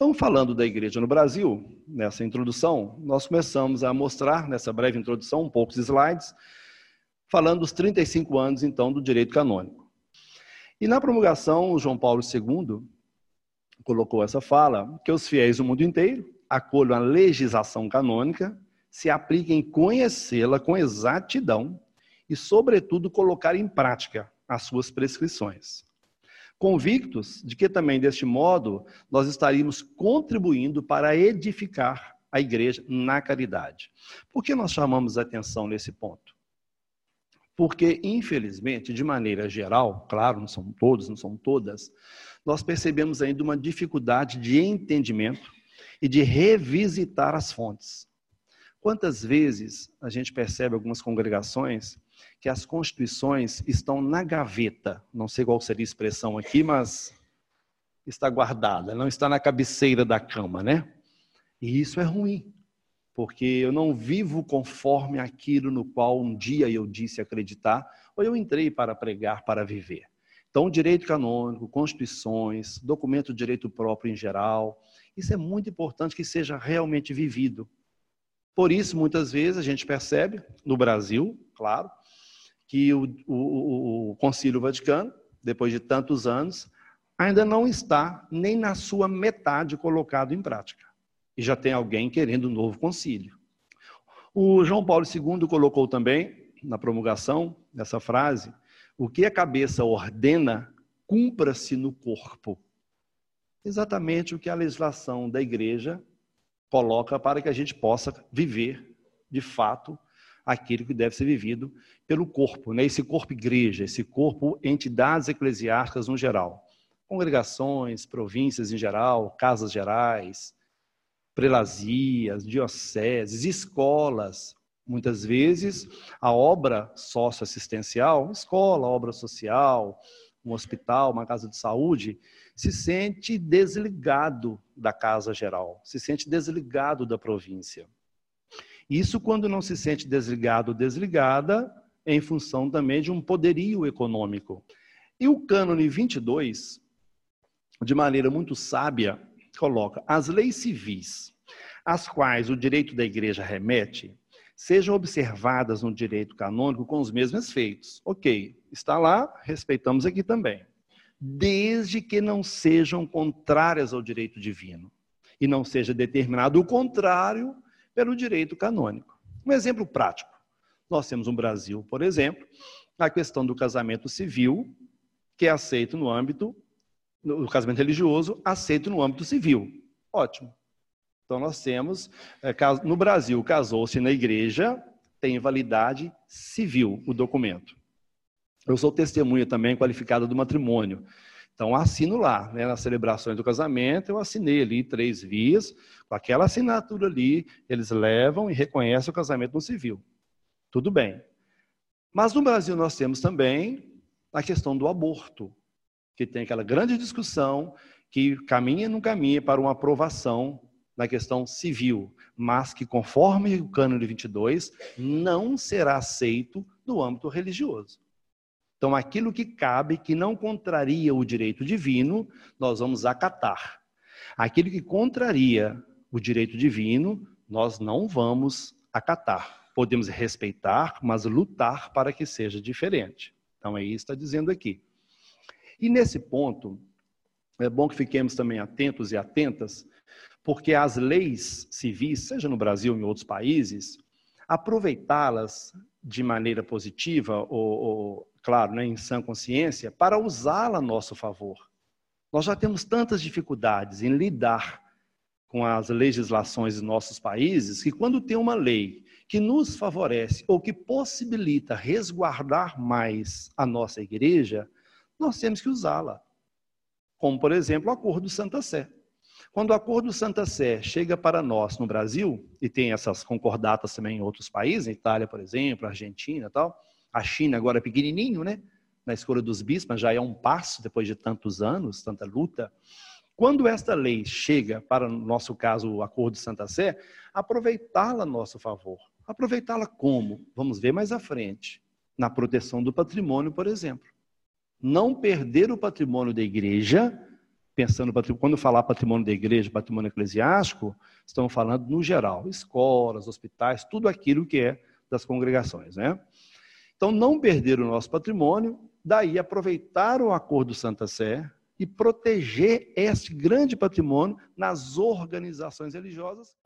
Então, falando da igreja no Brasil, nessa introdução, nós começamos a mostrar, nessa breve introdução, poucos slides, falando dos 35 anos, então, do direito canônico. E na promulgação, João Paulo II colocou essa fala, que os fiéis do mundo inteiro acolham a legislação canônica, se apliquem em conhecê-la com exatidão e, sobretudo, colocar em prática as suas prescrições convictos de que também deste modo nós estaríamos contribuindo para edificar a igreja na caridade. Por que nós chamamos atenção nesse ponto? Porque, infelizmente, de maneira geral, claro, não são todos, não são todas, nós percebemos ainda uma dificuldade de entendimento e de revisitar as fontes. Quantas vezes a gente percebe algumas congregações que as constituições estão na gaveta, não sei qual seria a expressão aqui, mas está guardada, não está na cabeceira da cama, né? E isso é ruim, porque eu não vivo conforme aquilo no qual um dia eu disse acreditar, ou eu entrei para pregar, para viver. Então, direito canônico, constituições, documento de direito próprio em geral, isso é muito importante que seja realmente vivido. Por isso, muitas vezes, a gente percebe, no Brasil, claro, que o, o, o Concílio Vaticano, depois de tantos anos, ainda não está nem na sua metade colocado em prática. E já tem alguém querendo um novo concílio. O João Paulo II colocou também, na promulgação, nessa frase, o que a cabeça ordena, cumpra-se no corpo. Exatamente o que a legislação da igreja coloca para que a gente possa viver, de fato, aquilo que deve ser vivido pelo corpo, né? esse corpo igreja, esse corpo entidades eclesiásticas no geral. Congregações, províncias em geral, casas gerais, prelazias, dioceses, escolas. Muitas vezes a obra socioassistencial, escola, obra social, um hospital, uma casa de saúde, se sente desligado da casa geral, se sente desligado da província. Isso quando não se sente desligado ou desligada, em função também de um poderio econômico. E o cânone 22, de maneira muito sábia, coloca as leis civis, às quais o direito da igreja remete, sejam observadas no direito canônico com os mesmos efeitos. Ok, está lá, respeitamos aqui também. Desde que não sejam contrárias ao direito divino e não seja determinado o contrário pelo direito canônico. Um exemplo prático. Nós temos no Brasil, por exemplo, a questão do casamento civil, que é aceito no âmbito, no casamento religioso, aceito no âmbito civil. Ótimo. Então nós temos, eh, no Brasil, casou-se na igreja, tem validade civil o documento. Eu sou testemunha também qualificada do matrimônio. Então, assino lá, né, nas celebrações do casamento, eu assinei ali três vias, com aquela assinatura ali, eles levam e reconhecem o casamento no civil. Tudo bem. Mas no Brasil nós temos também a questão do aborto, que tem aquela grande discussão que caminha e não caminha para uma aprovação na questão civil, mas que, conforme o cânone 22, não será aceito no âmbito religioso. Então, aquilo que cabe, que não contraria o direito divino, nós vamos acatar. Aquilo que contraria o direito divino, nós não vamos acatar. Podemos respeitar, mas lutar para que seja diferente. Então, é isso que está dizendo aqui. E nesse ponto, é bom que fiquemos também atentos e atentas, porque as leis civis, seja no Brasil ou em outros países, aproveitá-las de maneira positiva ou, ou claro, né, em sã consciência, para usá-la a nosso favor. Nós já temos tantas dificuldades em lidar com as legislações dos nossos países que quando tem uma lei que nos favorece ou que possibilita resguardar mais a nossa igreja, nós temos que usá-la. Como, por exemplo, o Acordo Santa Sé. Quando o Acordo Santa Sé chega para nós no Brasil, e tem essas concordatas também em outros países, Itália, por exemplo, Argentina tal, a China agora é pequenininho, né? Na escolha dos bispos, já é um passo depois de tantos anos, tanta luta. Quando esta lei chega, para no nosso caso, o Acordo de Santa Sé, aproveitá-la a nosso favor. Aproveitá-la como? Vamos ver mais à frente. Na proteção do patrimônio, por exemplo. Não perder o patrimônio da igreja pensando, quando falar patrimônio da igreja, patrimônio eclesiástico, estamos falando no geral, escolas, hospitais, tudo aquilo que é das congregações, né? Então, não perder o nosso patrimônio, daí aproveitar o acordo Santa Sé e proteger esse grande patrimônio nas organizações religiosas.